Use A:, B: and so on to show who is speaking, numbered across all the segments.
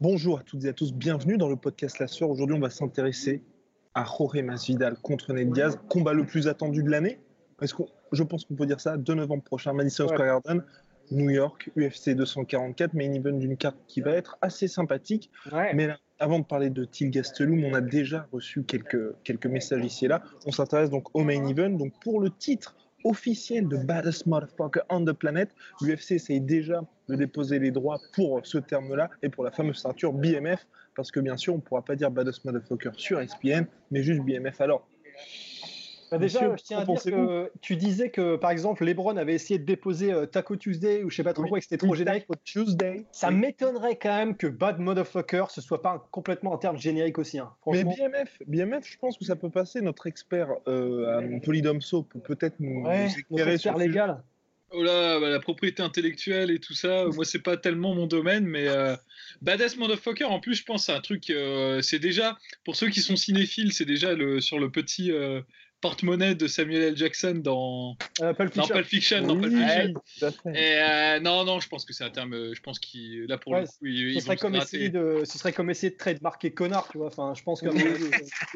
A: Bonjour à toutes et à tous, bienvenue dans le podcast La Sueur. Aujourd'hui, on va s'intéresser à Jorge Masvidal contre Ned Diaz, combat le plus attendu de l'année. Est-ce qu'on, je pense qu'on peut dire ça, 2 novembre prochain, Madison Square Garden, New York, UFC 244, main event d'une carte qui va être assez sympathique.
B: Ouais.
A: Mais là, avant de parler de Till Gastelum, on a déjà reçu quelques, quelques messages ici et là. On s'intéresse donc au main event. Donc pour le titre officiel de Baddest Motherfucker on the Planet, l'UFC essaye déjà de déposer les droits pour ce terme-là et pour la fameuse ceinture BMF, parce que bien sûr, on ne pourra pas dire Baddest Motherfucker sur ESPN, mais juste BMF. Alors,
B: Bah déjà,
A: Monsieur,
B: je tiens à dire que tu disais que, par exemple, LeBron avait essayé de déposer euh, Taco Tuesday ou je sais pas trop
A: Oui.
B: quoi, et que c'était trop générique.
A: Tuesday.
B: Ça m'étonnerait quand même que Bad Motherfucker ce soit pas un- complètement un terme générique aussi. hein.
A: Mais BMF, BMF, je pense que ça peut passer. Notre expert euh, à Polydomso peut peut-être nous,
B: ouais,
A: nous éclairer sur
B: expert
A: le sujet.
B: légal.
C: Oh là, bah, la propriété intellectuelle et tout ça, moi c'est pas tellement mon domaine, mais euh, Badass Motherfucker, en plus je pense c'est un truc, euh, c'est déjà, pour ceux qui sont cinéphiles, c'est déjà le, sur le petit euh, porte-monnaie de Samuel L. Jackson dans,
B: Euh, Pulp
C: dans
B: Fiction.
C: Pulp Fiction. dans
A: Oui,
C: Pulp Fiction. Et euh, non, non, je pense que c'est un terme, euh, je pense qu'il, là pour
B: Ouais,
C: le coup, ils,
B: Ce
C: ils
B: serait, comme essayer de, ce serait comme essayer de trademarker connard, tu vois. Enfin, je pense que.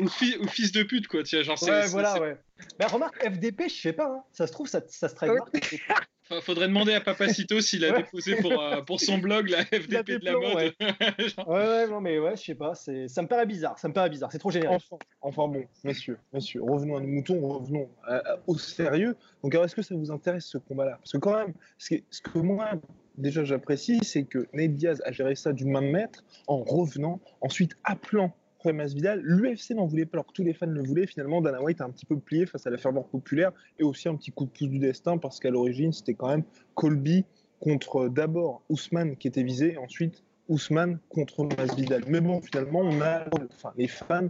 C: Ou, fi- ou fils de pute, quoi, tiens, genre c'est-
B: ouais, voilà, ouais. Mais remarque, FDP, je sais pas. hein. Ça se trouve, ça, ça se trademarque.
C: Enfin, faudrait demander à Papacito s'il a
B: Ouais.
C: déposé pour, euh, pour son blog la FDP de la mode.
B: Ouais, ouais, non, mais ouais, je sais pas. C'est, ça me paraît bizarre. Ça me paraît bizarre. C'est trop générique.
A: Enfin, enfin bon, messieurs, messieurs, revenons à nos moutons, revenons à- à- au sérieux. Donc, alors, est-ce que ça vous intéresse ce combat-là? Parce que quand même, ce, qui- ce que moi déjà j'apprécie, c'est que Nate Diaz a géré ça du main de maître en revenant, ensuite appelant Masvidal. L'UFC n'en voulait pas alors que tous les fans le voulaient. Finalement, Dana White a un petit peu plié face à la ferveur populaire et aussi un petit coup de pouce du destin parce qu'à l'origine, c'était quand même Colby contre d'abord Ousmane qui était visé, ensuite Ousmane contre Masvidal. Mais bon, finalement, on a, enfin, les fans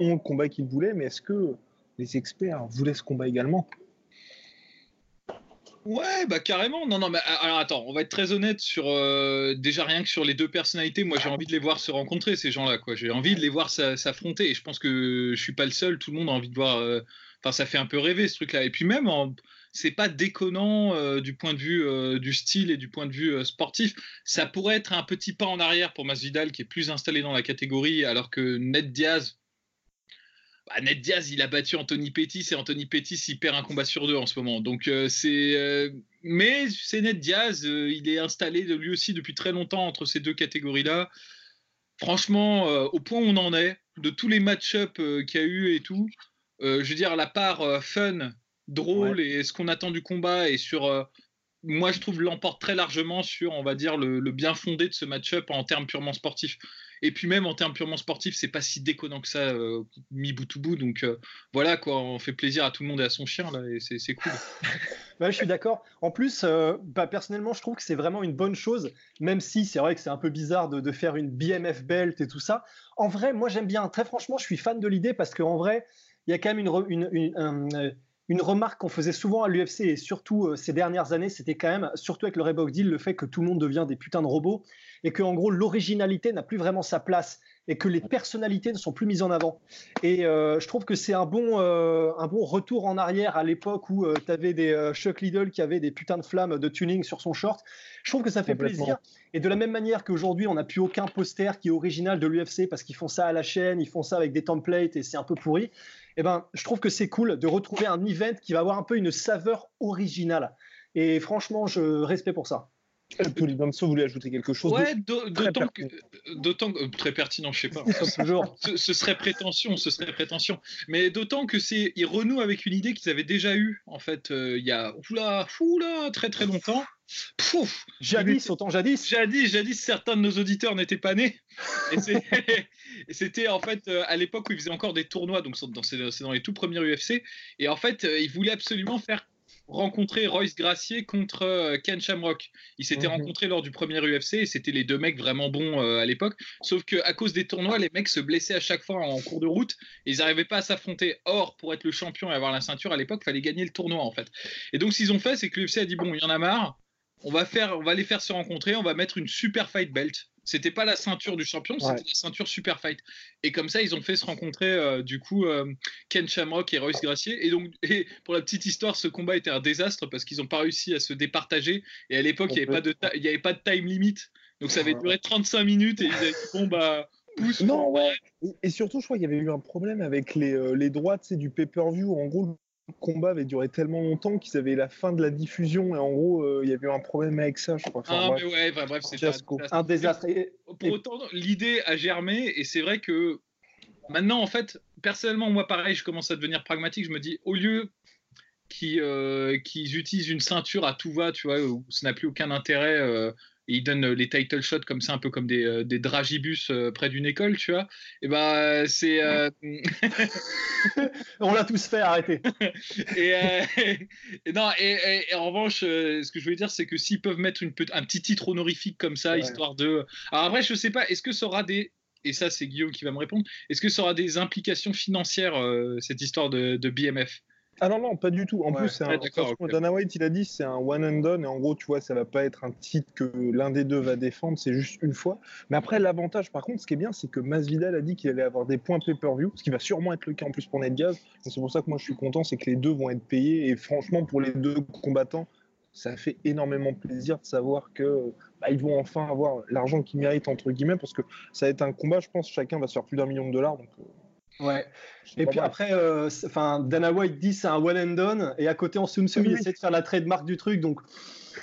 A: ont le combat qu'ils voulaient, mais est-ce que les experts voulaient ce combat également?
C: Ouais, bah carrément. Non, non, mais alors attends, on va être très honnête sur euh, déjà rien que sur les deux personnalités. Moi, j'ai envie de les voir se rencontrer ces gens-là, quoi. J'ai envie de les voir s'a- s'affronter. Et je pense que je suis pas le seul. Tout le monde a envie de voir. euh, Enfin, ça fait un peu rêver ce truc-là. Et puis même, c'est pas déconnant euh, du point de vue du style et du point de vue sportif. Ça pourrait être un petit pas en arrière pour Masvidal qui est plus installé dans la catégorie, alors que Ned Diaz. Bah, Ned Diaz, il a battu Anthony Pettis et Anthony Pettis, il perd un combat sur deux en ce moment. Donc euh, c'est, euh, mais c'est Ned Diaz, euh, il est installé lui aussi depuis très longtemps entre ces deux catégories-là. Franchement, au point où on en est, de tous les match-up euh, qu'il y a eu et tout, je veux dire la part fun, drôle et ce qu'on attend du combat et sur, moi je trouve l'emporte très largement sur, on va dire le, le bien fondé de ce match-up en termes purement sportifs. Et puis même en termes purement sportifs, c'est pas si déconnant que ça, euh, mis bout à bout. Donc euh, voilà, quoi, on fait plaisir à tout le monde et à son chien, là, et c'est cool.
B: Ouais, je suis d'accord. En plus, euh, bah, personnellement, je trouve que c'est vraiment une bonne chose, même si c'est vrai que c'est un peu bizarre de, de faire une BMF belt et tout ça. En vrai, moi, j'aime bien. Très franchement, je suis fan de l'idée parce qu'en vrai, il y a quand même une, euh, une remarque qu'on faisait souvent à l'UFC et surtout euh, ces dernières années, c'était quand même, surtout avec le Reebok Deal, le fait que tout le monde devient des putains de robots et que en gros, l'originalité n'a plus vraiment sa place et que les personnalités ne sont plus mises en avant. Et euh, je trouve que c'est un bon, euh, un bon retour en arrière à l'époque où tu avais des Chuck Liddell qui avait des putains de flammes de tuning sur son short. Je trouve que ça fait plaisir. Et de la même manière qu'aujourd'hui, on n'a plus aucun poster qui est original de l'UFC parce qu'ils font ça à la chaîne, ils font ça avec des templates et c'est un peu pourri. Eh ben, je trouve que c'est cool de retrouver un event qui va avoir un peu une saveur originale. Et franchement, je respecte pour ça.
A: Polydomso voulait ajouter quelque chose
C: Ouais, d'autant que, d'autant très pertinent, je sais pas.
B: Toujours.
C: ce, ce serait prétention, ce serait prétention. Mais d'autant que c'est, ils renouent avec une idée qu'ils avaient déjà eue en fait euh, il y a oula, oula, très très longtemps. Pouf
B: Jadis, autant jadis.
C: Jadis, jadis, certains de nos auditeurs n'étaient pas nés. Et c'était en fait euh, à l'époque où ils faisaient encore des tournois, donc c'est dans, dans, les tout premiers UFC. Et en fait, euh, ils voulaient absolument faire rencontrer Royce Gracier contre euh, Ken Shamrock. Ils s'étaient mhm. rencontrés lors du premier UFC et c'était les deux mecs vraiment bons à l'époque. Sauf qu'à cause des tournois, les mecs se blessaient à chaque fois en cours de route et ils n'arrivaient pas à s'affronter. Or, pour être le champion et avoir la ceinture à l'époque, il fallait gagner le tournoi en fait. Et donc, ce qu'ils ont fait, c'est que l'UFC a dit bon, il y en a marre on va faire, on va les faire se rencontrer, on va mettre une super fight belt. C'était pas la ceinture du champion, c'était la ceinture super fight. Et comme ça, ils ont fait se rencontrer euh, du coup euh, Ken Shamrock et Royce Gracier. Et donc, et pour la petite histoire, ce combat était un désastre parce qu'ils n'ont pas réussi à se départager. Et à l'époque, il n'y avait, pas de il avait pas de time limit. Donc ça avait duré 35 minutes et ils avaient dit bon bah pousse.
A: Non, ouais. Et surtout, je crois qu'il y avait eu un problème avec les, euh, les droits du pay-per-view. En gros, combat avait duré tellement longtemps qu'ils avaient la fin de la diffusion et en gros euh, il y avait eu un problème avec ça je crois.
C: ah mais ouais bref c'est
B: un désastre.
C: Pour autant l'idée a germé et c'est vrai que maintenant en fait personnellement moi pareil je commence à devenir pragmatique je me dis au lieu qu'ils euh, utilisent une ceinture à tout va tu vois où ça n'a plus aucun intérêt euh, et ils donnent les title shots comme ça, un peu comme des, euh, des dragibus euh, près d'une école, tu vois. Et ben c'est. Euh,
B: On l'a tous fait, arrêtez.
C: et, non, et, en revanche, ce que je voulais dire, c'est que s'ils peuvent mettre une, un petit titre honorifique comme ça, histoire de. Alors après, je sais pas, est-ce que ça aura des. Et ça, c'est Guillaume qui va me répondre. Est-ce que ça aura des implications financières, cette histoire de, de BMF
A: ah non, non, pas du tout. En plus, c'est un, Dana White, il a dit c'est un one and done. Et en gros, tu vois, ça va pas être un titre que l'un des deux va défendre, c'est juste une fois. Mais après, l'avantage, par contre, ce qui est bien, c'est que Masvidal a dit qu'il allait avoir des points pay-per-view, ce qui va sûrement être le cas en plus pour Ned Diaz. C'est pour ça que moi, je suis content, c'est que les deux vont être payés. Et franchement, pour les deux combattants, ça fait énormément plaisir de savoir que bah, ils vont enfin avoir l'argent qu'ils méritent entre guillemets, parce que ça va être un combat, je pense, chacun va se faire plus d'un million de dollars. Donc, euh,
B: Ouais. Et puis après, euh, enfin, Dana White dit c'est un one and done, et à côté en Sum il essaie de faire la trademark du truc, donc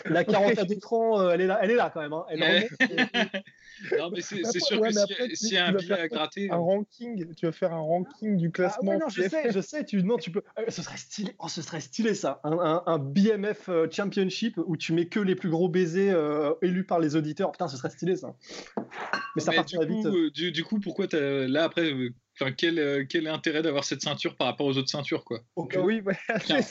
B: la quarantaine d'écran, euh, elle est là, elle est là quand même. Hein.
C: non mais c'est sûr que s'il y a un billet à gratter,
A: un ranking, tu vas faire un ranking du classement. Ah
B: ouais, non, je sais, je sais. Tu non, tu peux. Euh, ce serait stylé. Oh, ce serait stylé ça, un, un, BMF Championship où tu mets que les plus gros baisers élus par les auditeurs. Putain, ce serait stylé ça.
C: Mais ça partirait vite. Du, du, coup, pourquoi là après Enfin, quel, euh, quel intérêt d'avoir cette ceinture par rapport aux autres ceintures, quoi?
A: Aucun. Oui,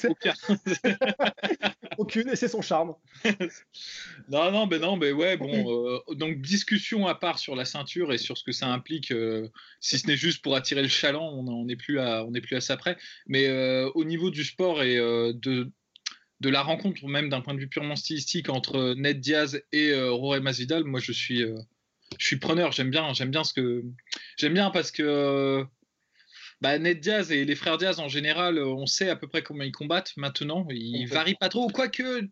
A: aucun.
B: Aucune, et c'est son charme.
C: non, non, mais non, mais ouais, bon. Euh, donc, discussion à part sur la ceinture et sur ce que ça implique, euh, si ce n'est juste pour attirer le chaland, on n'est plus, à, on plus à ça près. Mais au niveau du sport et de, de la rencontre, même d'un point de vue purement stylistique, entre Ned Diaz et Rory Masvidal, moi, je suis je suis preneur, j'aime bien, j'aime bien ce que j'aime bien parce que bah, Ned Diaz et les frères Diaz en général, on sait à peu près comment ils combattent maintenant. Ils varient pas trop, quoique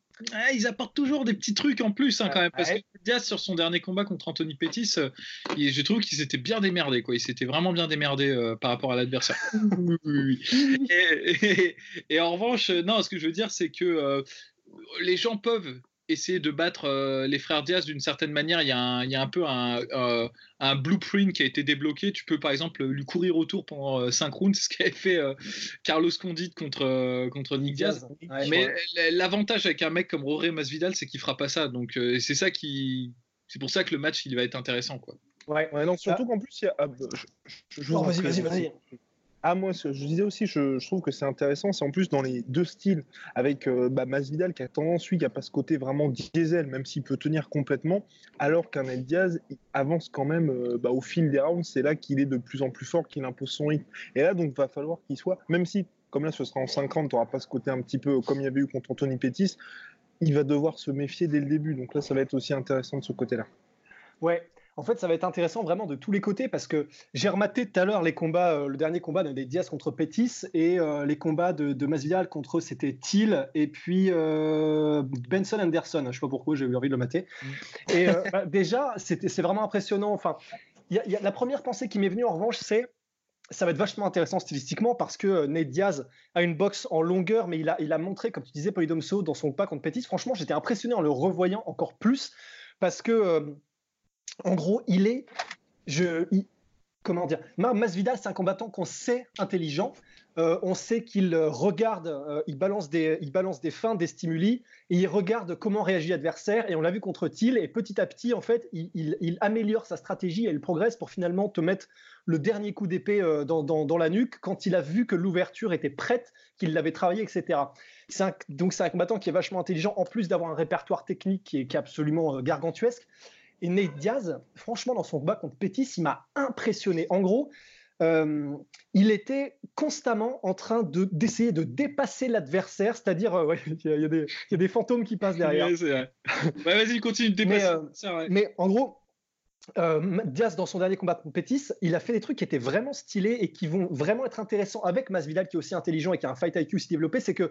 C: ils apportent toujours des petits trucs en plus hein, quand même. Parce que Diaz sur son dernier combat contre Anthony Pettis, je trouve qu'il s'était bien démerdé, quoi. Il s'était vraiment bien démerdé euh, par rapport à l'adversaire. et, en revanche, non, ce que je veux dire, c'est que euh, les gens peuvent essayer de battre euh, les frères Diaz d'une certaine manière. Il y, a un, il y a un peu un, euh, un, blueprint qui a été débloqué. Tu peux par exemple lui courir autour pendant 5 euh, rounds, ce qu'avait fait Carlos Condit contre, contre Nick Diaz. Mais l'avantage avec un mec comme Roré Masvidal, c'est qu'il fera pas ça. Donc c'est ça qui. C'est pour ça que le match il va être intéressant. Quoi.
A: Ouais, ouais non, surtout qu'en plus, il y a.
B: Je, vas-y, vas-y, vas-y.
A: Ah, moi, je disais aussi, je, trouve que c'est intéressant. C'est en plus dans les deux styles, avec euh, bah, Masvidal qui a tendance, lui, qui n'a pas ce côté vraiment diesel, même s'il peut tenir complètement, alors qu'un El Diaz avance quand même euh, bah, au fil des rounds. C'est là qu'il est de plus en plus fort, qu'il impose son rythme. Et là, donc, va falloir qu'il soit, même si, comme là, ce sera en 50, tu n'auras pas ce côté un petit peu comme il y avait eu contre Anthony Pettis, il va devoir se méfier dès le début. Donc là, ça va être aussi intéressant de ce côté-là.
B: Ouais, en fait, ça va être intéressant vraiment de tous les côtés parce que j'ai rematé tout à l'heure les combats, euh, le dernier combat des Diaz contre Pettis et euh, les combats de, de Masvidal contre c'était Thiel et puis euh, Benson Anderson. Je sais pas pourquoi j'ai eu envie de le mater. Mm. Et bah, déjà, c'est vraiment impressionnant. Enfin, y y a, la première pensée qui m'est venue en revanche, c'est ça va être vachement intéressant stylistiquement parce que Ned Diaz a une boxe en longueur, mais il a, il a montré, comme tu disais, Polydomso dans son pas contre Pettis. Franchement, j'étais impressionné en le revoyant encore plus parce que en gros, il est. Je, comment dire Masvidal, c'est un combattant qu'on sait intelligent. Euh, on sait qu'il euh, regarde, euh, il, balance des, il balance des fins, des stimuli, et il regarde comment réagit l'adversaire. Et on l'a vu contre Thiel. Et petit à petit, en fait, il, améliore sa stratégie et il progresse pour finalement te mettre le dernier coup d'épée dans, la nuque quand il a vu que l'ouverture était prête, qu'il l'avait travaillé, etc. donc c'est un combattant qui est vachement intelligent, en plus d'avoir un répertoire technique qui est, absolument gargantuesque. Et Nate Diaz, franchement, dans son combat contre Pettis, il m'a impressionné. En gros, euh, il était constamment en train de, d'essayer de dépasser l'adversaire, c'est-à-dire, euh, il y, a des fantômes qui passent derrière.
C: vas-y, continue de dépasser.
B: Mais, euh, mais en gros, Diaz, dans son dernier combat contre Pettis, il a fait des trucs qui étaient vraiment stylés et qui vont vraiment être intéressants avec Masvidal, qui est aussi intelligent et qui a un fight IQ si développé. C'est que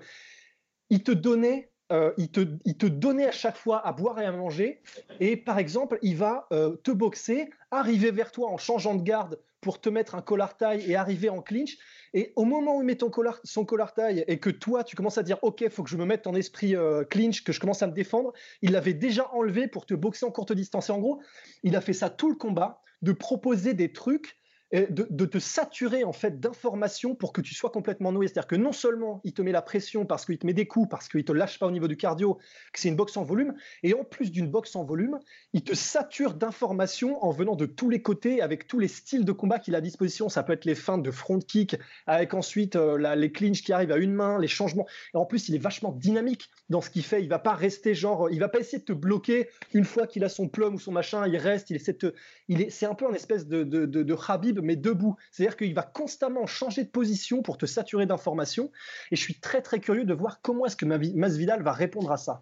B: il te donnait euh, il, te, donnait à chaque fois à boire et à manger. Et par exemple, il va euh, te boxer, arriver vers toi en changeant de garde pour te mettre un collar taille et arriver en clinch. Et au moment où il met ton collar, son collar taille et que toi, tu commences à dire OK, faut que je me mette en esprit euh, clinch, que je commence à me défendre, il l'avait déjà enlevé pour te boxer en courte distance. Et en gros, il a fait ça tout le combat, de proposer des trucs de, te saturer en fait d'informations pour que tu sois complètement noué. C'est-à-dire que non seulement il te met la pression parce qu'il te met des coups, parce qu'il te lâche pas au niveau du cardio, que c'est une boxe en volume, et en plus d'une boxe en volume, il te sature d'informations en venant de tous les côtés avec tous les styles de combat qu'il a à disposition. Ça peut être les feintes de front kick, avec ensuite euh, les clinches qui arrivent à une main, les changements. Et en plus, il est vachement dynamique dans ce qu'il fait. Il va pas rester genre, il va pas essayer de te bloquer une fois qu'il a son plum ou son machin. Il reste, il essaie de il est, c'est un peu un espèce de, de, de, de Habib mais debout. C'est-à-dire qu'il va constamment changer de position pour te saturer d'informations. Et je suis très très curieux de voir comment est-ce que Masvidal va répondre à ça.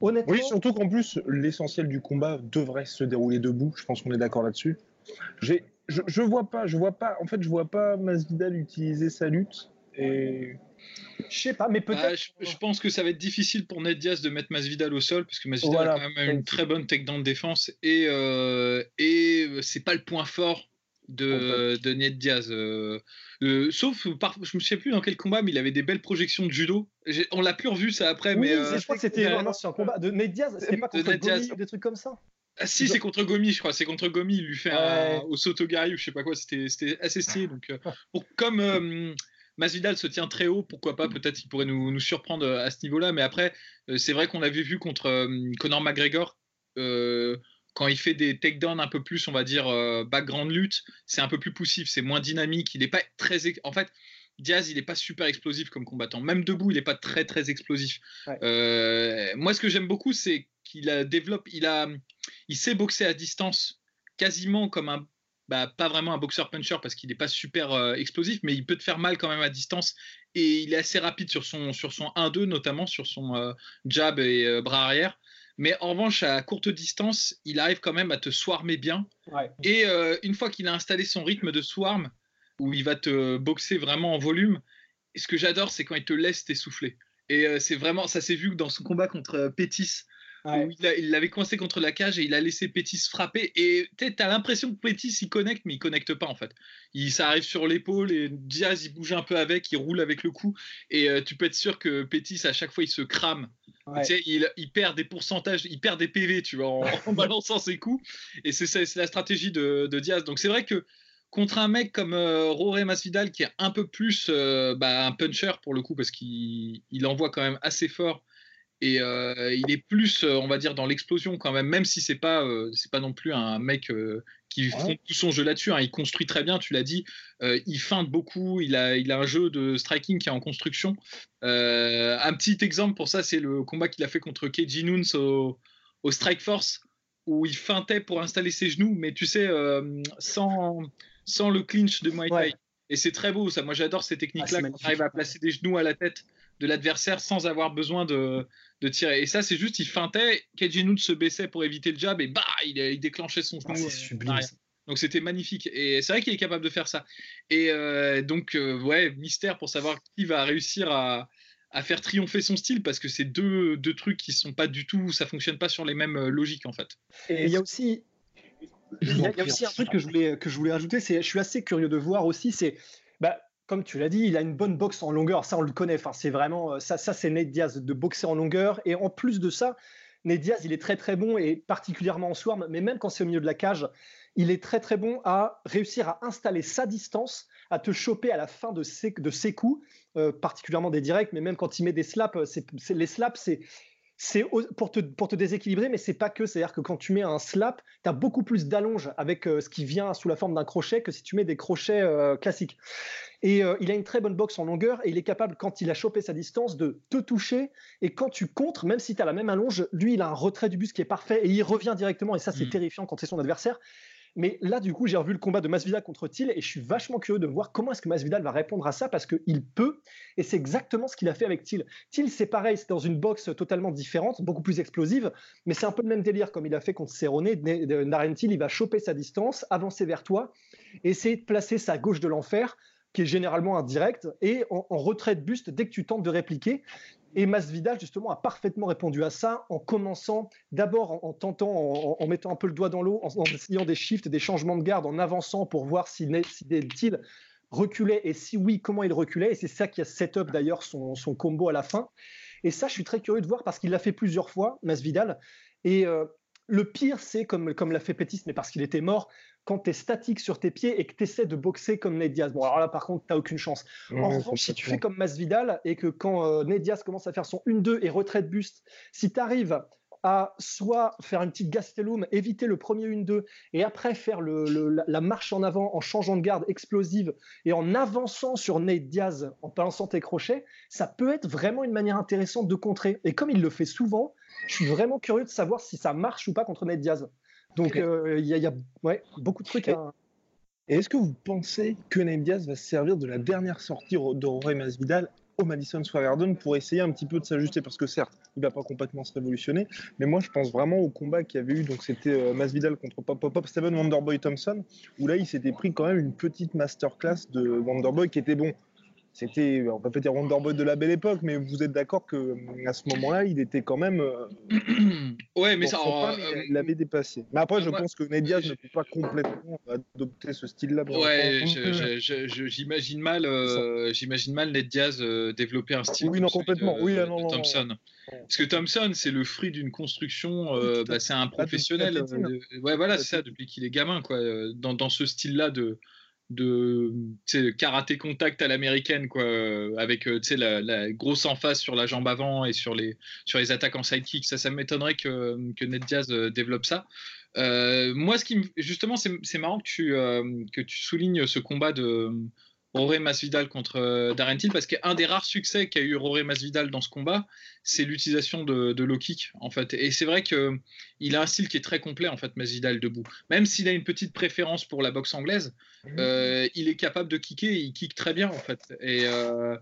A: Honnêtement, oui, surtout qu'en plus, l'essentiel du combat devrait se dérouler debout. Je pense qu'on est d'accord là-dessus. J'ai, je, je vois pas, je vois pas, en fait, je vois pas Masvidal utiliser sa lutte et
B: je sais pas, mais peut-être. Bah,
C: je, pense que ça va être difficile pour Ned Diaz de mettre Masvidal au sol, parce que Masvidal a quand même une très bonne dans de défense et, euh, et c'est pas le point fort de, de Ned Diaz. Euh, euh, sauf, par, je ne sais plus dans quel combat, mais il avait des belles projections de judo. On l'a plus revu ça après. mais,
B: je crois que c'était un combat de Ned Diaz, c'était pas contre Gomi ou des trucs comme ça?
C: Ah, si, c'est contre Gomi, je crois. C'est contre Gomi. Il lui fait un, au Sotogari ou je sais pas quoi. C'était assez stylé. Donc, comme Masvidal se tient très haut, pourquoi pas Peut-être qu'il pourrait nous, nous, surprendre à ce niveau-là. Mais après, c'est vrai qu'on l'avait vu contre Conor McGregor. Quand il fait des takedowns un peu plus, on va dire, euh, background lutte, c'est un peu plus poussif, c'est moins dynamique. Il n'est pas très. En fait, Diaz, il n'est pas super explosif comme combattant. Même debout, il n'est pas très très explosif. Euh, moi, ce que j'aime beaucoup, c'est qu'il développe, il a, il sait boxer à distance, quasiment comme un, bah, pas vraiment un boxeur puncher parce qu'il n'est pas super euh, explosif, mais il peut te faire mal quand même à distance. Et il est assez rapide sur son sur son 1-2, notamment sur son jab et bras arrière. Mais en revanche, à courte distance, il arrive quand même à te swarmer bien. Et euh, une fois qu'il a installé son rythme de swarm, où il va te boxer vraiment en volume, ce que j'adore, c'est quand il te laisse t'essouffler. Et euh, c'est vraiment, ça s'est vu dans son combat contre euh, Pétis, il l'avait coincé contre la cage et il a laissé Pétis frapper. Et tu as l'impression que Pétis il connecte, mais il connecte pas en fait. Il, ça arrive sur l'épaule et Diaz il bouge un peu avec, il roule avec le cou. Et tu peux être sûr que Pétis à chaque fois il se crame il, perd des pourcentages, il perd des PV, tu vois, en, balançant ses coups. Et c'est la stratégie de, Diaz. Donc c'est vrai que contre un mec comme euh, Roré Masvidal, qui est un peu plus euh, bah, un puncher pour le coup, parce qu'il envoie quand même assez fort. Et euh, il est plus, on va dire, dans l'explosion quand même, même si c'est pas, c'est pas non plus un mec qui font tout son jeu là-dessus. Hein. Il construit très bien, tu l'as dit. Euh, il feinte beaucoup. Il a, il a un jeu de striking qui est en construction. Euh, un petit exemple pour ça, c'est le combat qu'il a fait contre Keiji Nunes au, au, Strike Force, où il feintait pour installer ses genoux, mais tu sais, euh, sans, sans le clinch de Muay Thai. Et c'est très beau, ça. Moi, j'adore ces techniques-là, ah, quand arrive à placer des genoux à la tête de l'adversaire sans avoir besoin de, de tirer. Et ça, c'est juste, il feintait, Kejinoud se baissait pour éviter le jab et bah, il, déclenchait son
B: ah, genou. sublime.
C: Donc c'était magnifique. Et c'est vrai qu'il est capable de faire ça. Et euh, donc, euh, ouais, mystère pour savoir qui va réussir à, à faire triompher son style parce que c'est deux, deux, trucs qui sont pas du tout, ça fonctionne pas sur les mêmes euh, logiques en fait.
B: Et il y a aussi. Il y, a, aussi un truc que je voulais, que je voulais rajouter, c'est je suis assez curieux de voir aussi, c'est bah, comme tu l'as dit, il a une bonne boxe en longueur. Ça, on le connaît. Enfin, c'est vraiment euh, ça. Ça, c'est Ned Diaz de boxer en longueur. Et en plus de ça, Ned Diaz, il est très très bon et particulièrement en swarm. Mais même quand c'est au milieu de la cage, il est très très bon à réussir à installer sa distance, à te choper à la fin de ses, coups, euh, particulièrement des directs, mais même quand il met des slaps, c'est, les slaps, c'est c'est pour te, pour te déséquilibrer, mais c'est pas que. C'est-à-dire que quand tu mets un slap, tu as beaucoup plus d'allonge avec euh, ce qui vient sous la forme d'un crochet que si tu mets des crochets euh, classiques. Et euh, il a une très bonne boxe en longueur et il est capable, quand il a chopé sa distance, de te toucher. Et quand tu contres, même si tu as la même allonge, lui, il a un retrait du buste qui est parfait et il revient directement. Et ça, c'est mmh. terrifiant quand c'est son adversaire. Mais là, du coup, j'ai revu le combat de Masvidal contre Thiel et je suis vachement curieux de voir comment est-ce que Masvidal va répondre à ça parce qu'il peut. Et c'est exactement ce qu'il a fait avec Thiel. Thiel, c'est pareil, c'est dans une boxe totalement différente, beaucoup plus explosive, mais c'est un peu le même délire comme il a fait contre Cerrone. Darren Thiel, il va choper sa distance, avancer vers toi, essayer de placer sa gauche de l'enfer qui est généralement indirect, et en, en, retrait de buste dès que tu tentes de répliquer. Et Masvidal, justement, a parfaitement répondu à ça en commençant d'abord en, tentant, en, mettant un peu le doigt dans l'eau, en, essayant des shifts, des changements de garde, en avançant pour voir si, reculait et si oui, comment il reculait. Et c'est ça qui a set up d'ailleurs son, combo à la fin. Et ça, je suis très curieux de voir parce qu'il l'a fait plusieurs fois, Masvidal. Et euh, le pire, c'est comme, comme l'a fait Pétis, mais parce qu'il était mort, quand tu es statique sur tes pieds et que tu essaies de boxer comme Ned Diaz. Bon, alors là, par contre, tu n'as aucune chance. en revanche, si tu fais comme Masvidal et que quand euh, Ned Diaz commence à faire son 1-2 et retraite buste, si tu arrives à soit faire une petite gastelum, éviter le premier 1-2 et après faire le, la marche en avant en changeant de garde explosive et en avançant sur Nate Diaz en balançant tes crochets, ça peut être vraiment une manière intéressante de contrer. Et comme il le fait souvent, je suis vraiment curieux de savoir si ça marche ou pas contre Nate Diaz. Donc euh, il y, a, ouais, beaucoup de trucs à.
A: Et est-ce que vous pensez que Nate Diaz va se servir de la dernière sortie de Rory Masvidal au Madison Square Garden pour essayer un petit peu de s'ajuster? Parce que certes, il va pas complètement se révolutionner, mais moi je pense vraiment au combat qu'il y avait eu, donc c'était euh, Masvidal contre Pop Pop Pop Steven Wonderboy Thompson, où là il s'était pris quand même une petite masterclass de Wonderboy qui était bon c'était, on peut peut-être dire Wonderboy de la belle époque, mais vous êtes d'accord que à ce moment-là, il était quand même. Euh,
C: ouais, mais ça.
A: Euh, il l'avait dépassé. Mais après, je pense que Nediaz ne peut pas complètement adopter ce style-là.
C: Ouais, j'imagine mal, euh, j'imagine mal Ned Diaz développer un style.
A: Oui, non, complètement. oui, ah, non,
C: Thompson. Parce que Thompson, c'est le fruit d'une construction. bah, c'est un professionnel. ouais, voilà, c'est ça, depuis qu'il est gamin, quoi. Dans, dans ce style-là de de karaté contact à l'américaine quoi avec la, la grosse emphase sur la jambe avant et sur les sur les attaques en sidekick. Ça ça m'étonnerait que que Ned Diaz développe ça. Euh, moi ce qui justement c'est marrant que tu que tu soulignes ce combat de Roré Masvidal contre euh, Darren Till parce qu'un des rares succès qu'a eu Roré Masvidal dans ce combat, c'est l'utilisation de, low kick en fait. Et c'est vrai que il a un style qui est très complet en fait Masvidal debout. Même s'il a une petite préférence pour la boxe anglaise, mmh. euh, il est capable de kicker, il kick très bien en fait. Et, euh,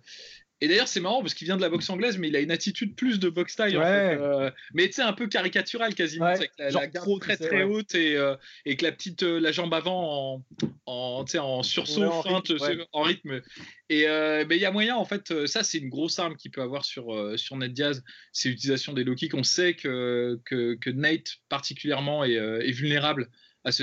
C: et d'ailleurs, c'est marrant parce qu'il vient de la boxe anglaise, mais il a une attitude plus de boxe taille. En fait. Euh, mais tu sais, un peu caricaturale quasiment. avec la, garde très très haute et, euh, et, que la petite euh, la jambe avant en, en, en sursaut, en rythme, en rythme. Et il y a moyen, en fait, ça c'est une grosse arme qu'il peut avoir sur, sur Nate Diaz, c'est l'utilisation des low kicks. On sait que, que, que Nate particulièrement est, est vulnérable à ce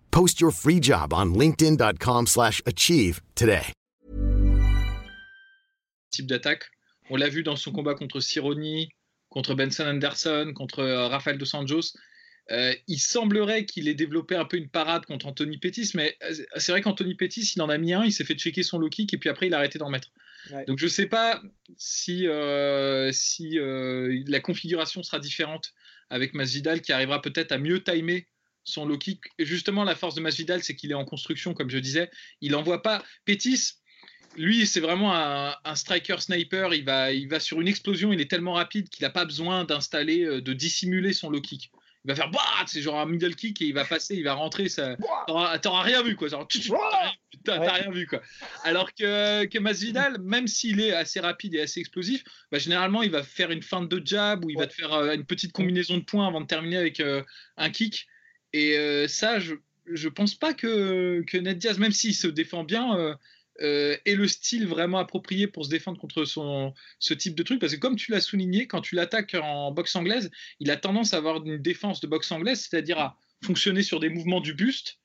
D: Post your free job on linkedin.com slash achieve today.
C: Type d'attaque. On l'a vu dans son combat contre Sironi, contre Benson Anderson, contre euh, Rafael Dos Anjos. Euh, il semblerait qu'il ait développé un peu une parade contre Anthony Pettis, mais euh, c'est vrai qu'Anthony Pettis, il en a mis un, il s'est fait checker son low kick et puis après il a arrêté d'en mettre. Donc je ne sais pas si, si la configuration sera différente avec Masvidal qui arrivera peut-être à mieux timer son low kick. Et justement, la force de Masvidal, c'est qu'il est en construction, comme je disais. Il n'envoie pas. Pétis, lui, c'est vraiment un, striker sniper. Il va, il va sur une explosion. Il est tellement rapide qu'il n'a pas besoin d'installer, euh, de dissimuler son low kick. Il va faire bah, c'est genre un middle kick et il va passer, il va rentrer. Ça, t'auras rien vu quoi. t'as rien, vu quoi. Alors que, que Masvidal, même s'il est assez rapide et assez explosif, bah, généralement il va faire une feinte de jab ou il va te faire euh, une petite combinaison de points avant de terminer avec euh, un kick. Et euh, ça, je, je pense pas que, Ned Diaz, même s'il se défend bien, euh, euh, ait le style vraiment approprié pour se défendre contre ce type de truc. Parce que comme tu l'as souligné, quand tu l'attaques en boxe anglaise, il a tendance à avoir une défense de boxe anglaise, c'est-à-dire à fonctionner sur des mouvements du buste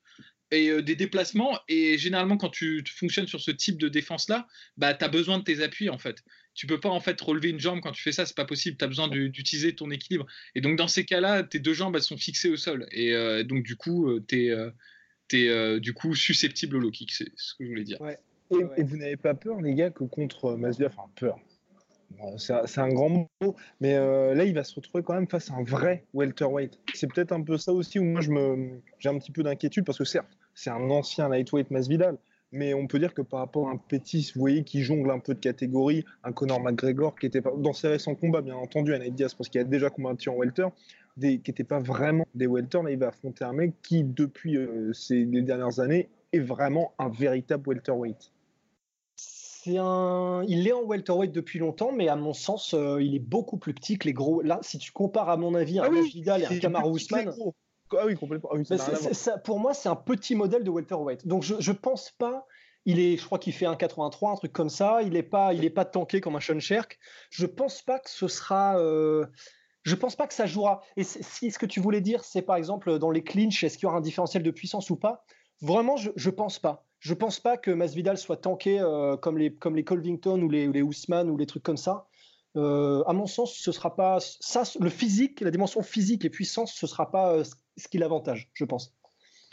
C: et euh, des déplacements. Et généralement, quand tu, tu fonctionnes sur ce type de défense-là, bah, tu as besoin de tes appuis en fait. Tu peux pas en fait relever une jambe quand tu fais ça, c'est pas possible. Tu as besoin du- d'utiliser ton équilibre. Et donc dans ces cas-là, tes deux jambes elles sont fixées au sol. Et euh, donc du coup, tu es, du coup susceptible au low kick. C'est ce que je voulais dire.
A: Et,
B: Ouais.
A: et vous n'avez pas peur, les gars, que contre euh, Masvidal, enfin peur, c'est un- c'est un grand mot, mais euh, là, il va se retrouver quand même face à un vrai welterweight. C'est peut-être un peu ça aussi où moi, j'ai un petit peu d'inquiétude parce que certes, c'est un ancien lightweight Masvidal, mais on peut dire que par rapport à un Pétis, vous voyez, qui jongle un peu de catégorie, un Conor McGregor qui était dans ses récents combats, bien entendu, Nate Diaz parce qu'il a déjà combattu en welter, qui n'étaient pas vraiment des welter, là, il va affronter un mec qui, depuis euh, ces les dernières années, est vraiment un véritable welterweight.
B: C'est un... Il est en welterweight depuis longtemps, mais à mon sens, euh, il est beaucoup plus petit que les gros. Là, si tu compares à mon avis un
A: Ah oui,
B: Masvidal et un Kamaru Usman.
A: Ah oui, complètement. Ah oui, ça
B: bah, ça- pour moi, c'est un petit modèle de welterweight. Donc, je, je pense pas. Il est, je crois qu'il fait un 83, un truc comme ça. Il est pas, il est pas tanké comme un Sean Sherk. Je pense pas que ce sera. euh, Je pense pas que ça jouera. Et si ce que tu voulais dire, c'est par exemple dans les clinches, est-ce qu'il y aura un différentiel de puissance ou pas? Vraiment, je, je pense pas. Je pense pas que Masvidal soit tanké euh, comme les comme les Colvington ou les, ou les Ousmane ou les trucs comme ça. Euh, à mon sens, ce sera pas ça. Le physique, la dimension physique et puissance, ce sera pas euh, ce qui l'avantage, je pense.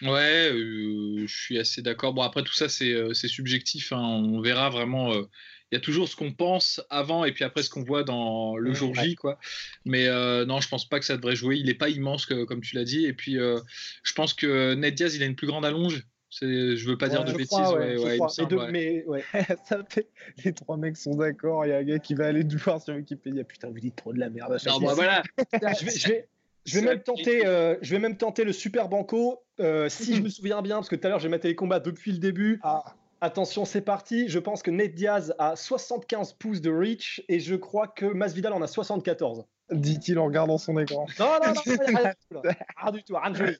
C: Ouais, euh, je suis assez d'accord. Bon, après, tout ça, c'est subjectif. hein. On verra vraiment. Il y a toujours ce qu'on pense avant et puis après ce qu'on voit dans le jour J, quoi. Mais euh, non, je pense pas que ça devrait jouer. Il n'est pas immense, que- comme tu l'as dit. Et puis, euh, je pense que Ned Diaz, il a une plus grande allonge. Je veux pas dire
A: Ouais,
C: de bêtises.
B: crois, ouais,
C: ouais,
B: je
C: ouais, il me
B: crois. Mais
C: semble,
B: de-
C: ouais.
B: mais, ouais.
A: ça fait... Les trois mecs sont d'accord. Il y a un gars qui va aller du voir sur Wikipédia. Putain, vous dites trop de la merde à chaque
C: Non, bah, voilà.
B: je vais, je vais- je vais
C: C'est
B: même
C: vrai.
B: tenter, euh, je vais même tenter le super banco. euh, si je me souviens bien, parce que tout à l'heure j'ai maté les combats depuis le début.
A: Ah.
B: Attention, c'est parti. Je pense que Ned Diaz a 75 pouces de reach et je crois que Masvidal en a 74.
A: Dit-il en regardant son écran.
B: Non, non, non, rien du tout. Rien du tout, rien de joli.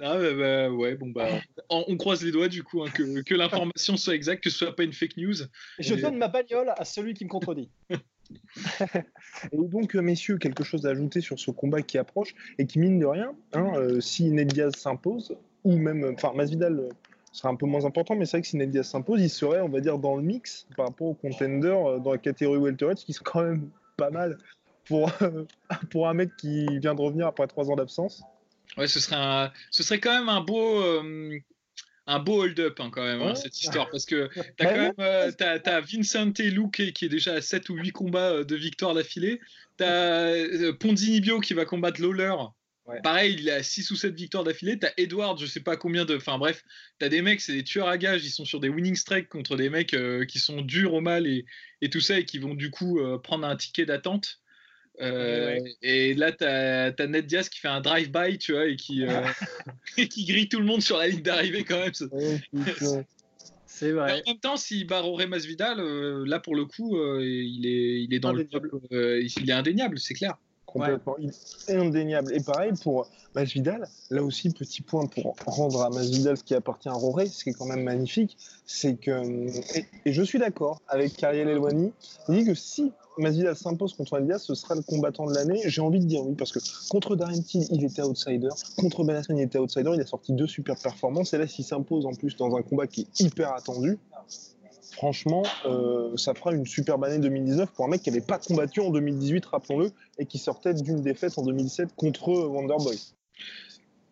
C: Ah, bah, bah, ouais, bon, bah, on, on croise les doigts du coup, hein, que, que l'information soit exacte, que ce soit pas une fake news.
B: Je
C: Et-
B: donne ma bagnole à celui qui me contredit.
A: Et donc, euh, messieurs, quelque chose à ajouter sur ce combat qui approche et qui, mine de rien, hein, euh, si Ned Diaz s'impose, ou même, enfin, Masvidal euh, sera un peu moins important, mais c'est vrai que si Ned Diaz s'impose, il serait, on va dire, dans le mix par rapport aux contenders euh, dans la catégorie welterweight, ce qui serait quand même pas mal pour, euh, pour un mec qui vient de revenir après trois ans d'absence.
C: Ouais, ce serait, un- ce serait quand même un beau, euh, un beau hold-up hein, quand même, hein, cette histoire. Parce que t'as
A: Bah
C: quand même euh, Vincent Luque qui est déjà à 7 ou 8 combats euh, de victoire d'affilée. T'as euh, Ponzinibbio qui va combattre Lawler.
A: Ouais.
C: Pareil, il a 6 ou 7 victoires d'affilée. T'as Edward, je sais pas combien de. Enfin bref, t'as des mecs, c'est des tueurs à gages. Ils sont sur des winning streaks contre des mecs euh, qui sont durs au mal et, et tout ça et qui vont du coup euh, prendre un ticket d'attente. Euh, Et là, t'as as Ned Diaz qui fait un drive-by, tu vois, et qui, euh, et qui grille tout le monde sur la ligne d'arrivée quand même.
B: C'est
C: Mais
B: vrai.
C: En même temps, s'il bat Roré Masvidal, euh, là pour le coup, euh, il, est, il est dans
B: Indéniable.
C: le top. euh, il est indéniable, c'est clair.
A: Complètement. Il est indéniable. Et pareil pour Masvidal, là aussi, petit point pour rendre à Masvidal ce qui appartient à Roré, ce qui est quand même magnifique, c'est que, et, et je suis d'accord avec Kariel Elwani, il dit que si Masvidal s'impose contre Diaz, ce sera le combattant de l'année. J'ai envie de dire oui, parce que contre Darren il était outsider, contre Ben Askren, il était outsider, il a sorti deux super performances, et là, s'il s'impose en plus dans un combat qui est hyper attendu, franchement, euh, ça fera une superbe année 2019 pour un mec qui n'avait pas combattu en 2018, rappelons-le, et qui sortait d'une défaite en 2007 contre Wonderboy.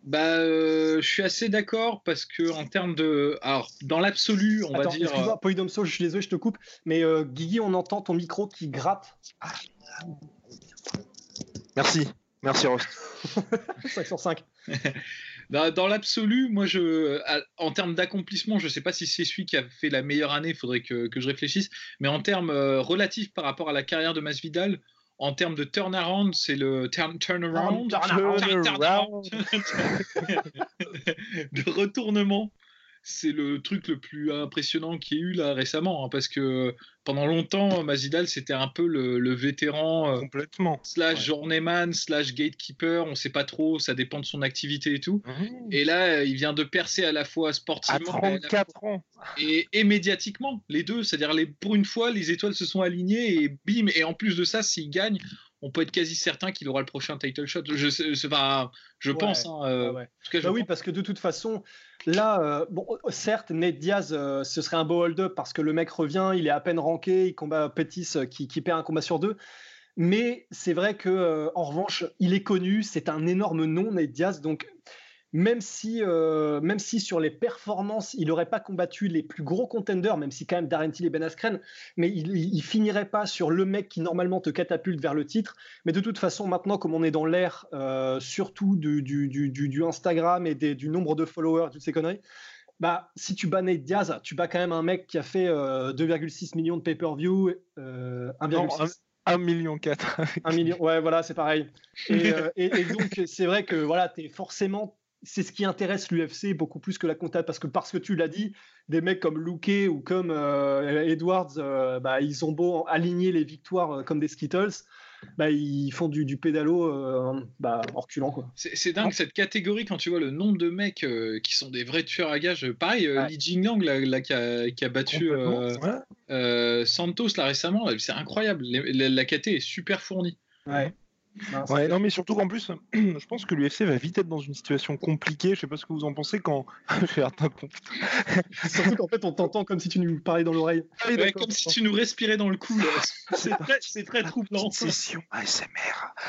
C: Bah, euh, je suis assez d'accord parce que en termes de, alors dans l'absolu, on
B: Attends,
C: va dire. euh,
B: excuse-moi, Polydomso, je suis désolé, je te coupe. Mais euh, Guigui, on entend ton micro qui gratte.
A: Merci, merci Rost.
B: 5 sur 5.
C: Dans, dans l'absolu, moi, je, en termes d'accomplissement, je ne sais pas si c'est celui qui a fait la meilleure année, il faudrait que, que je réfléchisse, mais en termes euh, relatifs par rapport à la carrière de Masvidal, en termes de turnaround, c'est le turn, turnaround,
B: Turnaround.
C: Turn- turnaround. de retournement. C'est le truc le plus impressionnant qu'il y ait eu là récemment, hein, parce que pendant longtemps, Masvidal c'était un peu le, vétéran
A: euh, complètement
C: slash journeyman slash gatekeeper, on sait pas trop, ça dépend de son activité et tout. Mmh. Et là, il vient de percer à la fois sportivement
A: à 34 ans
C: et, et, médiatiquement, les deux, c'est-à-dire les pour une fois, les étoiles se sont alignées et bim. Et en plus de ça, s'il gagne, on peut être quasi certain qu'il aura le prochain title shot. Je, je pense. Hein, euh,
B: bah oui, parce que de toute façon, là, euh, bon, certes, Ned Diaz, euh, ce serait un beau hold-up parce que le mec revient, il est à peine ranké, il combat Pettis qui, qui perd un combat sur deux. Mais c'est vrai que, en revanche, il est connu, c'est un énorme nom, Ned Diaz. Donc, même si, euh, même si sur les performances, il n'aurait pas combattu les plus gros contenders, même si quand même Darren Till et Ben Askren, mais il, il, finirait pas sur le mec qui normalement te catapulte vers le titre. Mais de toute façon, maintenant, comme on est dans l'ère euh, surtout du, du, du, du, Instagram et des, du nombre de followers, toutes ces conneries, bah, si tu bats Nate Diaz, tu bats quand même un mec qui a fait 2,6 euh, millions de pay-per-view, 1,6
A: 1 million 4.
B: 1 million, ouais, voilà, c'est pareil. Et, et, donc, c'est vrai que voilà, tu es forcément c'est ce qui intéresse l'UFC beaucoup plus que la comptable parce que parce que tu l'as dit, des mecs comme Luque ou comme euh, Edwards, euh, bah, ils ont beau aligner les victoires euh, comme des Skittles, bah, ils font du, pédalo bah, en reculant.
C: C'est dingue cette catégorie quand tu vois le nombre de mecs qui sont des vrais tueurs à gages. Pareil, Li Jingliang là, qui, a, battu Santos là récemment, c'est incroyable. La, la, KT est super fournie.
B: Ouais.
A: Non, ouais, non, mais surtout qu'en plus, je pense que l'UFC va vite être dans une situation compliquée. Je sais pas ce que vous en pensez quand.
B: surtout qu'en fait, on t'entend comme si tu nous parlais dans l'oreille.
C: Ah comme si tu nous respirais dans le cou. C'est très, très troublant.
A: Session ASMR.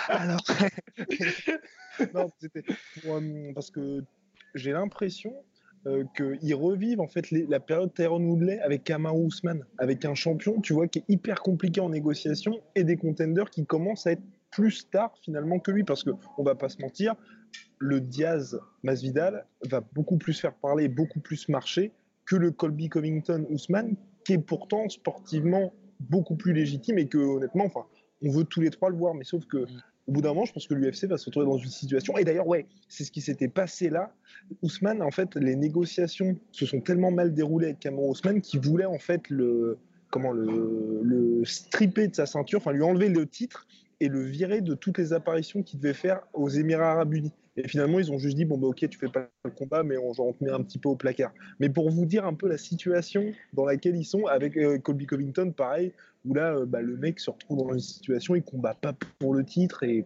A: Alors. non, c'était euh, parce que j'ai l'impression euh, qu'ils revivent en fait la période Tyrone Woodley avec Kamaru Usman, avec un champion, tu vois, qui est hyper compliqué en négociation et des contenders qui commencent à être plus tard finalement que lui, parce que on va pas se mentir, le Diaz Masvidal va beaucoup plus faire parler, beaucoup plus marcher que le Colby Covington Ousmane, qui est pourtant sportivement beaucoup plus légitime et que honnêtement, enfin, on veut tous les trois le voir, mais sauf que au bout d'un moment, je pense que l'UFC va se retrouver dans une situation. Et d'ailleurs, ouais, c'est ce qui s'était passé là. Ousmane, en fait, les négociations se sont tellement mal déroulées avec Cameron Ousmane qu'il voulait en fait le comment le, le stripper de sa ceinture, enfin lui enlever le titre et le virer de toutes les apparitions qu'il devait faire aux Émirats Arabes Unis. Et finalement, ils ont juste dit bon bah ok, tu fais pas le combat, mais on, on te met un petit peu au placard. Mais pour vous dire un peu la situation dans laquelle ils sont avec euh, Colby Covington, pareil, où là, euh, bah, le mec se retrouve dans une situation, il combat pas pour le titre et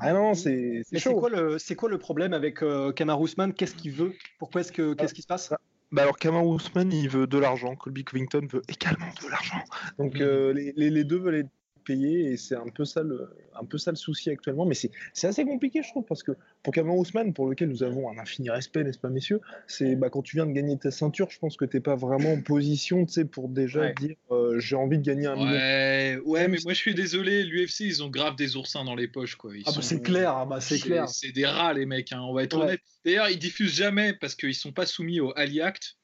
A: ah non, c'est
B: C'est quoi le c'est quoi le problème avec euh, Kamar Ousmane? Qu'est-ce qu'il veut? Pourquoi est-ce que qu'est-ce qui se passe?
A: Bah alors Kamar Ousmane il veut de l'argent, Colby Covington veut également de l'argent. Donc mm. euh, les, les, les, deux veulent être et c'est un peu ça le, un peu ça le souci actuellement. Mais c'est assez compliqué, je trouve, parce que pour Cameron Ousmane, pour lequel nous avons un infini respect, n'est-ce pas, messieurs, c'est bah, quand tu viens de gagner ta ceinture, je pense que tu n'es pas vraiment en position, tu sais, pour déjà dire euh, j'ai envie de gagner un
C: ouais, Ouais, mais moi je suis désolé, l'UFC, ils ont grave des oursins dans les poches, quoi.
B: ah bah c'est clair, ah bah c'est clair.
C: C'est des rats, les mecs, hein, on va être honnête. D'ailleurs, ils diffusent jamais parce qu'ils sont pas soumis au Ali Act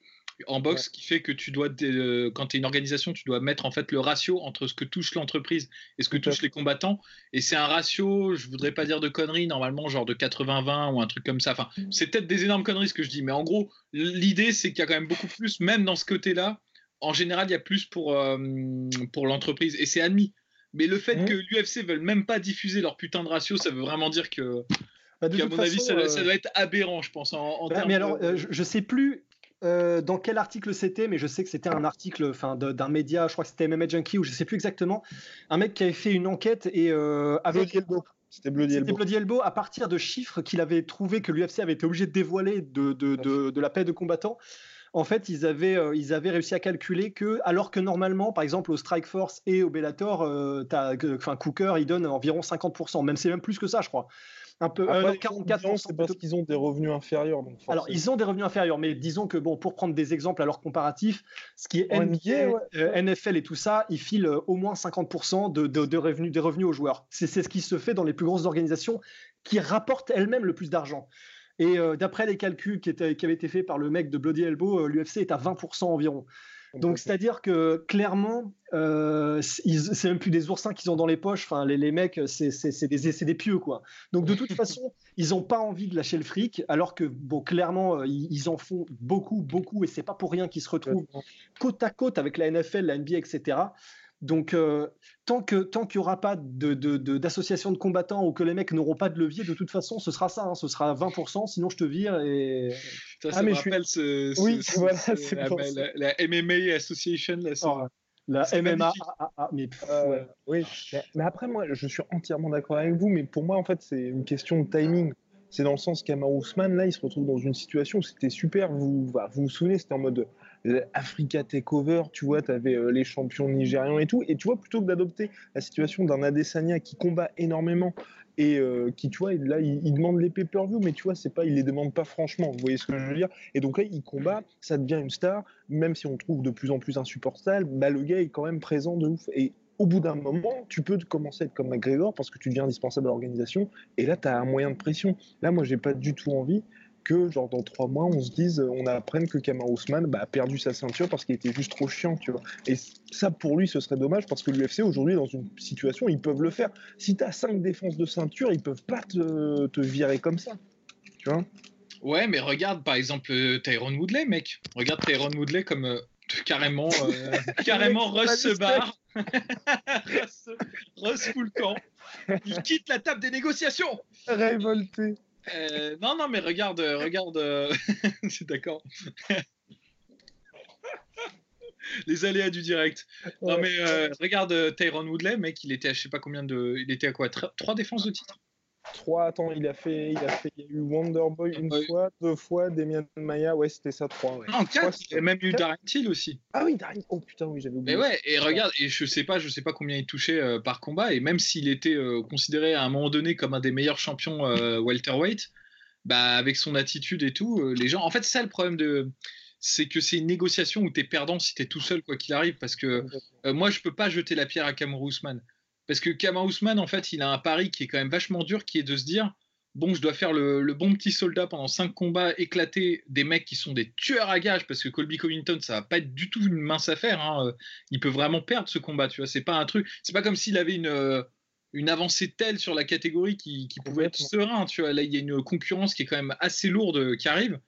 C: en boxe qui fait que tu dois, euh, quand tu es une organisation, tu dois mettre en fait le ratio entre ce que touche l'entreprise et ce que touchent les combattants. Et c'est un ratio, je voudrais pas dire de conneries, normalement genre de 80-20 ou un truc comme ça. Enfin, mm. c'est peut-être des énormes conneries ce que je dis, mais en gros, l'idée c'est qu'il y a quand même beaucoup plus, même dans ce côté-là. En général, il y a plus pour, euh, pour l'entreprise et c'est admis. Mais le fait mm. que l'UFC veulent même pas diffuser leur putain de ratio, ça veut vraiment dire que. Bah, à mon avis, ça, euh, doit être aberrant, je pense. En,
B: bah, mais alors, je, je, sais plus euh, dans quel article c'était, mais je sais que c'était un article d'un média, je crois que c'était MMA Junkie, ou je sais plus exactement, un mec qui avait fait une enquête et euh, avec.
A: C'était Bloody Elbow.
B: Bloody Elbow à partir de chiffres qu'il avait trouvé que l'UFC avait été obligé de dévoiler de, de, de, la paix de combattants. En fait, ils avaient, euh, ils avaient réussi à calculer que, alors que normalement, par exemple, au Strike Force et au Bellator, euh, as, Cooker, il donne environ 50%, même c'est même plus que ça, je crois
A: un peu. Euh, 44 c'est parce qu'ils ont des revenus inférieurs. Donc
B: alors, ils ont des revenus inférieurs, mais disons que, bon, pour prendre des exemples à leur comparatif, ce qui est NBA, euh, NFL et tout ça, ils filent euh, au moins 50% de, de, revenus, des revenus aux joueurs. C'est ce qui se fait dans les plus grosses organisations qui rapportent elles-mêmes le plus d'argent. Et euh, d'après les calculs qui, étaient, qui, avaient été faits par le mec de Bloody Elbow, l'UFC est à 20% environ. Donc, c'est-à-dire que clairement, euh, c'est même plus des oursins qu'ils ont dans les poches. Enfin, les, les mecs, c'est des, des pieux, quoi. Donc, de toute façon, ils n'ont pas envie de lâcher le fric, alors que, bon, clairement, euh, ils, en font beaucoup, beaucoup, et c'est pas pour rien qu'ils se retrouvent côte à côte avec la NFL, la NBA, etc. Donc, euh, tant que tant qu'il n'y aura pas d'association de, de, combattants ou que les mecs n'auront pas de levier, de toute façon, ce sera ça. Hein, ce sera 20%, sinon je te vire. Et...
C: Ça, ah, mais je rappelle ce, oui, voilà, c'est la, la, MMA Association. Là,
B: oh, la MMA, mais
A: euh, oui. Mais, après, moi, je suis entièrement d'accord avec vous, mais pour moi, en fait, c'est une question de timing. C'est dans le sens qu'Amar Ousmane, là, il se retrouve dans une situation où c'était super. Vous, vous vous souvenez, c'était en mode Africa Takeover, tu vois, tu avais euh, les champions nigérians et tout. Et tu vois, plutôt que d'adopter la situation d'un Adesanya qui combat énormément et euh, qui, tu vois, là, il, demande les pay-per-view, mais tu vois, c'est pas, il les demande pas franchement. Vous voyez ce que je veux dire? Et donc là, il combat, ça devient une star, même si on trouve de plus en plus insupportable, bah, le gars est quand même présent de ouf. Et au bout d'un moment, tu peux commencer à être comme McGregor parce que tu deviens indispensable à l'organisation. Et là, tu as un moyen de pression. Là, moi, j'ai pas du tout envie que genre dans trois mois on se dise on apprenne que Kamar Ousmane bah, a perdu sa ceinture parce qu'il était juste trop chiant tu vois. Et ça pour lui ce serait dommage parce que l'UFC aujourd'hui dans une situation ils peuvent le faire. Si tu as cinq défenses de ceinture ils peuvent pas te, te virer comme ça tu vois.
C: Ouais mais regarde par exemple euh, Tyrone Woodley mec. Regarde Tyrone Woodley comme euh, carrément euh, carrément Russ se barre Russ, Russ fout le camp il quitte la table des négociations.
A: Révolté
C: euh, non, non, mais regarde, euh, regarde. Euh, c'est d'accord. Les aléas du direct. Non, mais regarde Tyrone Woodley, mec, il était à je sais pas combien de. Il était à quoi Trois défenses de titre?
A: 3, attends, il a fait, il a fait, il y a eu Wonderboy une fois, deux fois, Demian Maya, ouais, c'était ça, 3. Ouais.
C: Non, 4, il y a même eu Darren Till aussi.
A: Ah oui, Darren, oh putain, oui, j'avais oublié.
C: Mais ouais, et regarde, et je sais pas, je sais pas combien il touchait euh, par combat, et même s'il était euh, considéré à un moment donné comme un des meilleurs champions euh, welterweight, bah, avec son attitude et tout, les gens, en fait, c'est ça le problème de. C'est que c'est une négociation où tu es perdant si tu es tout seul, quoi qu'il arrive, parce que moi, je peux pas jeter la pierre à Kamau Ousmane. Parce que Kamar Ousmane, en fait, il a un pari qui est quand même vachement dur, qui est de se dire bon, je dois faire le, bon petit soldat pendant cinq combats, éclater des mecs qui sont des tueurs à gages, parce que Colby Covington, ça va pas être du tout une mince affaire. Hein. Il peut vraiment perdre ce combat, tu vois. C'est pas un truc. C'est pas comme s'il avait une, euh, une avancée telle sur la catégorie qui, pouvait être serein, tu vois. Là, il y a une concurrence qui est quand même assez lourde qui arrive.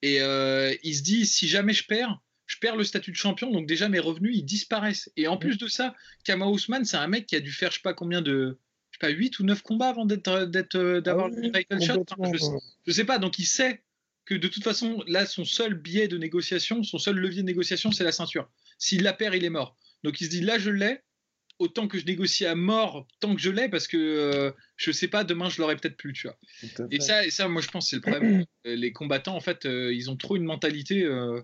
C: Et euh, il se dit si jamais je perds, je perds le statut de champion, donc déjà mes revenus ils disparaissent. Et en mm. plus de ça, Kama Ousmane, c'est un mec qui a dû faire je sais pas combien de je sais pas 8 ou 9 combats avant d'être euh, d'avoir ah le title shot. je, sais pas, donc il sait que de toute façon là son seul biais de négociation, son seul levier de négociation c'est la ceinture. S'il la perd, il est mort. Donc il se dit là je l'ai, autant que je négocie à mort tant que je l'ai parce que euh, je sais pas demain je l'aurai peut-être plus tu vois et ça et ça moi je pense c'est le problème les combattants en fait euh, ils ont trop une mentalité euh,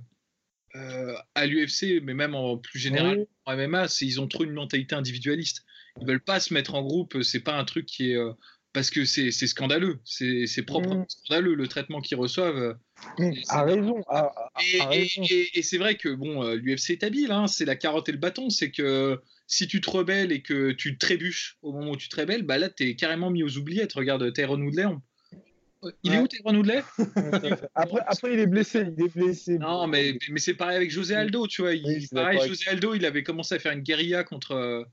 C: à l'UFC, mais même en plus général en MMA, ils ont trop une mentalité individualiste. Ils veulent pas se mettre en groupe. C'est pas un truc qui est euh, parce que c'est scandaleux. C'est propre mmh. scandaleux le traitement qu'ils reçoivent.
A: Mmh. A raison.
C: et, c'est vrai que bon, euh, l'UFC est habile. Hein, c'est la carotte et le bâton. C'est que si tu te rebelles et que tu trébuches au moment où tu te rebelles, bah là, tu es carrément mis aux oubliettes. Regarde Tyrone Woodley, il est où Tyrone Woodley
A: après, après, il est blessé. Il est blessé.
C: Non, mais, mais c'est pareil avec José Aldo, tu vois. Il, pareil, José Aldo, il avait commencé à faire une guérilla contre.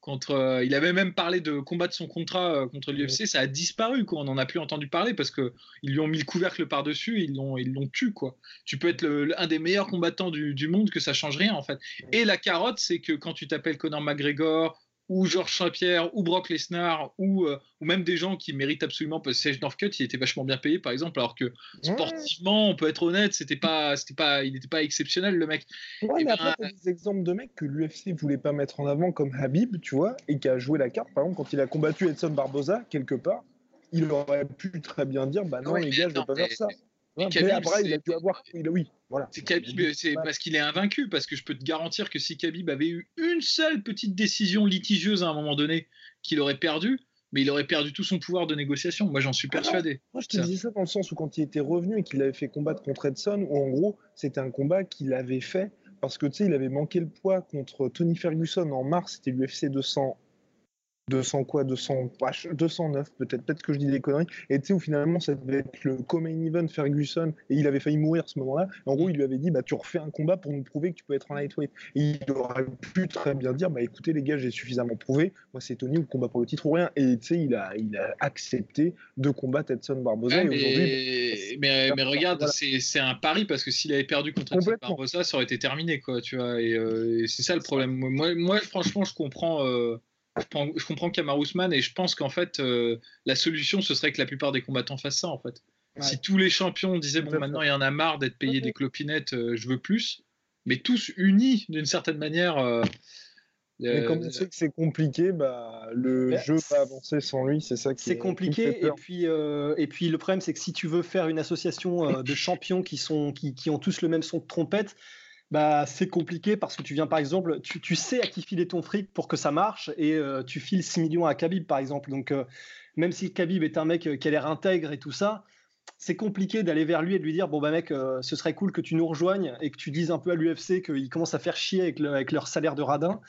C: contre euh, il avait même parlé de combattre son contrat euh, contre l'UFC. Ça a disparu, quoi. On n'en a plus entendu parler parce qu'ils lui ont mis le couvercle par-dessus et ils l'ont, ils l'ont tué, quoi. Tu peux être le, un des meilleurs combattants du, du, monde que ça change rien, en fait. Et la carotte, c'est que quand tu t'appelles Conor McGregor ou Georges Saint-Pierre, ou Brock Lesnar, ou, euh, ou même des gens qui méritent absolument, parce que Sage Northcutt, il était vachement bien payé, par exemple, alors que sportivement, on peut être honnête, c'était pas, c'était pas, il n'était pas exceptionnel, le mec.
A: Ouais, mais après, ben, des exemples de mecs que l'UFC voulait pas mettre en avant, comme Habib, tu vois, et qui a joué la carte, par exemple, quand il a combattu Edson Barboza, quelque part, il aurait pu très bien dire, bah non, les gars, je vais pas faire ça après, il a dû avoir. Oui, voilà.
C: C'est c'est parce qu'il est invaincu, parce que je peux te garantir que si Khabib avait eu une seule petite décision litigieuse à un moment donné, qu'il aurait perdu, mais il aurait perdu tout son pouvoir de négociation. Moi, j'en suis persuadé.
A: moi, je te disais ça dans le sens où quand il était revenu et qu'il avait fait combattre contre Edson, où en gros, c'était un combat qu'il avait fait parce que tu sais, il avait manqué le poids contre Tony Ferguson en mars, c'était l'UFC 200 200 quoi 200, 209 peut-être, peut-être que je dis des conneries. Et tu sais, où finalement, ça devait être le co-main event Ferguson, et il avait failli mourir à ce moment-là. En gros, il lui avait dit, bah, tu refais un combat pour nous prouver que tu peux être un lightweight. Et il aurait pu très bien dire, bah, écoutez, les gars, j'ai suffisamment prouvé. Moi, c'est Tony, ou combat pour le titre ou rien. Et tu sais, il a, il a accepté de combattre Edson Barbosa.
C: mais, aujourd'hui, mais, mais, regarde, c'est un pari parce que s'il avait perdu contre Edson Barbosa, ça aurait été terminé, quoi, tu vois. Et, euh, c'est ça le problème. Moi, moi, franchement, je comprends. Euh, je, comprends Kamar Ousmane et je pense qu'en fait, euh, la solution, ce serait que la plupart des combattants fassent ça, en fait. Si tous les champions disaient, bon, maintenant, il y en a marre d'être payé des clopinettes, euh, je veux plus, mais tous unis d'une certaine manière. Euh,
A: mais comme on sait que c'est compliqué, bah, le jeu va avancer sans lui, c'est ça qui
B: C'est compliqué, et puis, et puis le problème, c'est que si tu veux faire une association de champions qui, sont, qui, qui, ont tous le même son de trompette, bah, c'est compliqué parce que tu viens, par exemple, tu, sais à qui filer ton fric pour que ça marche et euh, tu files 6 millions à Khabib, par exemple. Donc, euh, même si Khabib est un mec euh, qui a l'air intègre et tout ça, c'est compliqué d'aller vers lui et de lui dire Bon, bah, mec, ce serait cool que tu nous rejoignes et que tu dises un peu à l'UFC qu'ils commencent à faire chier avec, avec, leur salaire de radin.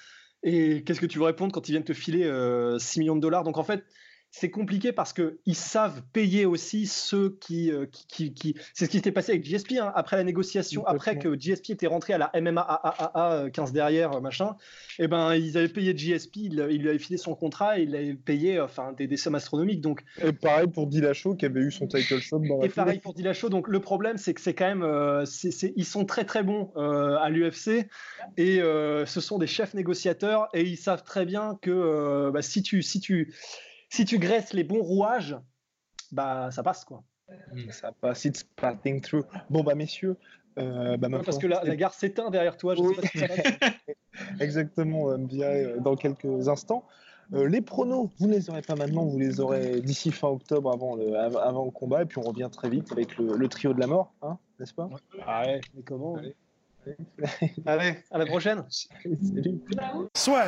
B: Et qu'est-ce que tu veux répondre quand ils viennent te filer 6 millions de dollars? Donc, en fait, c'est compliqué parce qu'ils savent payer aussi ceux qui. Euh, qui, qui, C'est ce qui s'était passé avec GSP hein, après la négociation, après que GSP était rentré à la MMA 15 derrière, euh, machin. Et eh ben, ils avaient payé GSP, ils, lui avaient filé son contrat et il avait payé enfin, des, sommes astronomiques. Donc,
A: et pareil pour Dillashaw qui avait eu son title shot dans
B: la Et pareil pour Dillashaw. Donc, le problème, c'est que c'est quand même. Euh, ils sont très très bons à l'UFC et ce sont des chefs négociateurs et ils savent très bien que bah, si tu. Si tu si tu graisses les bons rouages, bah ça passe quoi.
A: Hmm. Ça passe, it's passing through. Bon bah messieurs, euh, bah,
B: parce que la, gare s'éteint derrière toi. Je sais pas
A: Exactement, MBI euh, dans quelques instants. Euh, les pronos, vous ne les aurez pas maintenant, vous les aurez d'ici fin octobre avant le, avant le combat, et puis on revient très vite avec le, trio de la mort, hein, n'est-ce pas?
B: Ah ouais, mais comment? Allez. Allez, à la prochaine.
A: Salut.
B: Soit.